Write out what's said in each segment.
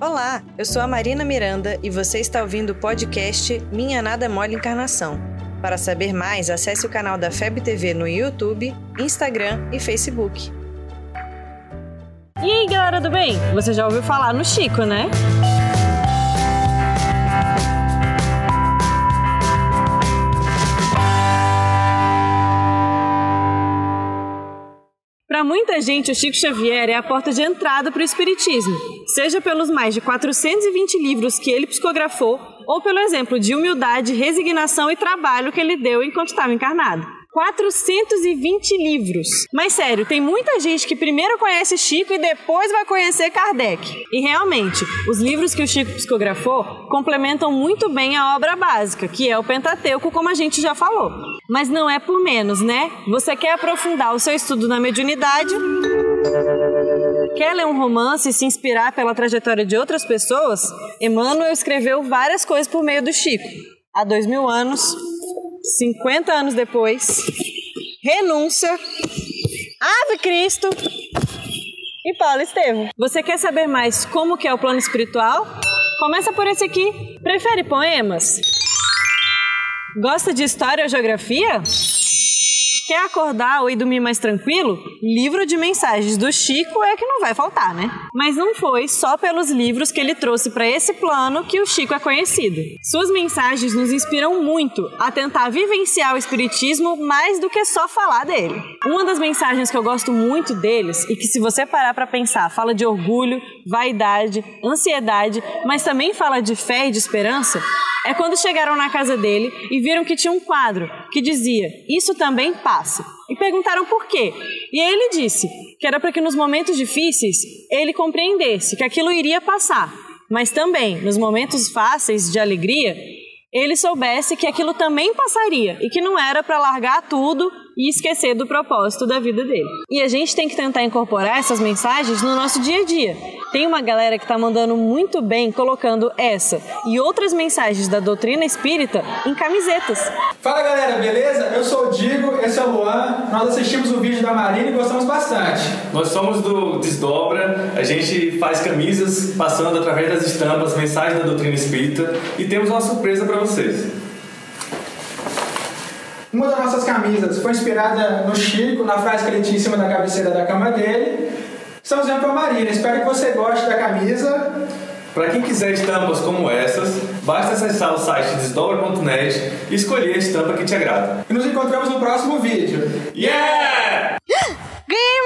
Olá, eu sou a Marina Miranda e você está ouvindo o podcast Minha Nada Mole Encarnação. Para saber mais, acesse o canal da FEB TV no YouTube, Instagram e Facebook. E aí, galera do bem? Você já ouviu falar no Chico, né? Muita gente, o Chico Xavier é a porta de entrada para o Espiritismo, seja pelos mais de 420 livros que ele psicografou, ou pelo exemplo de humildade, resignação e trabalho que ele deu enquanto estava encarnado. 420 livros. Mas sério, tem muita gente que primeiro conhece Chico e depois vai conhecer Kardec. E realmente, os livros que o Chico psicografou complementam muito bem a obra básica, que é o Pentateuco, como a gente já falou. Mas não é por menos, né? Você quer aprofundar o seu estudo na mediunidade? Quer ler um romance e se inspirar pela trajetória de outras pessoas? Emmanuel escreveu várias coisas por meio do Chico. Há dois mil anos, 50 anos depois, renúncia, Ave Cristo e Paulo Estevam. Você quer saber mais como que é o plano espiritual? Começa por esse aqui. Prefere poemas? Gosta de história ou geografia? Quer acordar ou ir dormir mais tranquilo? Livro de mensagens do Chico é que não vai faltar, né? Mas não foi só pelos livros que ele trouxe para esse plano que o Chico é conhecido. Suas mensagens nos inspiram muito a tentar vivenciar o Espiritismo mais do que só falar dele. Uma das mensagens que eu gosto muito deles e que, se você parar para pensar, fala de orgulho, vaidade, ansiedade, mas também fala de fé e de esperança, é quando chegaram na casa dele e viram que tinha um quadro que dizia: Isso também passa. E perguntaram por quê. E ele disse que era para que nos momentos difíceis ele compreendesse que aquilo iria passar, mas também nos momentos fáceis de alegria ele soubesse que aquilo também passaria e que não era para largar tudo e esquecer do propósito da vida dele. E a gente tem que tentar incorporar essas mensagens no nosso dia a dia. Tem uma galera que está mandando muito bem colocando essa e outras mensagens da doutrina espírita em camisetas. Fala galera, beleza? Eu sou o Digo, esse é o Luan. Nós assistimos o vídeo da Marina e gostamos bastante. Nós somos do Desdobra, a gente faz camisas passando através das estampas mensagens da doutrina espírita e temos uma surpresa para vocês. Uma das nossas camisas foi inspirada no Chico, na frase que ele tinha em cima da cabeceira da cama dele. Estamos vendo para a Marina. Espero que você goste da camisa. Para quem quiser estampas como essas, basta acessar o site desdobra.net e escolher a estampa que te agrada. E nos encontramos no próximo vídeo. Yeah!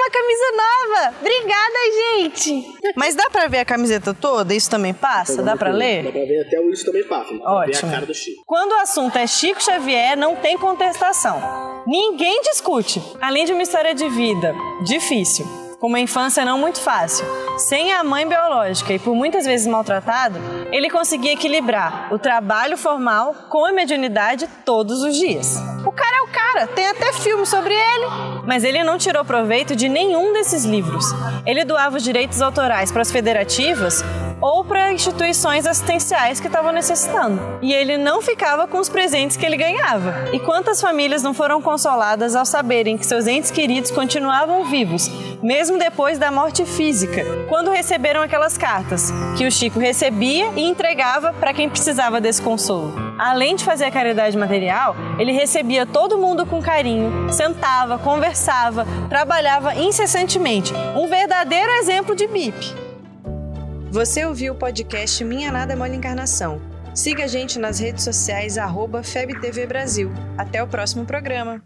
Uma camisa nova! Obrigada, gente! Mas dá pra ver a camiseta toda? Isso também passa? Dá pra Dá ler? pra ver até o isso também passa. Dá pra ver Ótimo. a cara do Chico. Quando o assunto é Chico Xavier, não tem contestação. Ninguém discute. Além de uma história de vida difícil, com uma infância não muito fácil, sem a mãe biológica e por muitas vezes maltratado, ele conseguia equilibrar o trabalho formal com a mediunidade todos os dias. O cara cara, tem até filme sobre ele. Mas ele não tirou proveito de nenhum desses livros. Ele doava os direitos autorais para as federativas ou para instituições assistenciais que estavam necessitando. E ele não ficava com os presentes que ele ganhava. E quantas famílias não foram consoladas ao saberem que seus entes queridos continuavam vivos, mesmo depois da morte física, quando receberam aquelas cartas que o Chico recebia e entregava para quem precisava desse consolo. Além de fazer a caridade material, ele recebia todo mundo com carinho, sentava, conversava, trabalhava incessantemente. Um verdadeiro exemplo de BIP. Você ouviu o podcast Minha Nada Mole Encarnação. Siga a gente nas redes sociais, arroba FebTV Brasil. Até o próximo programa.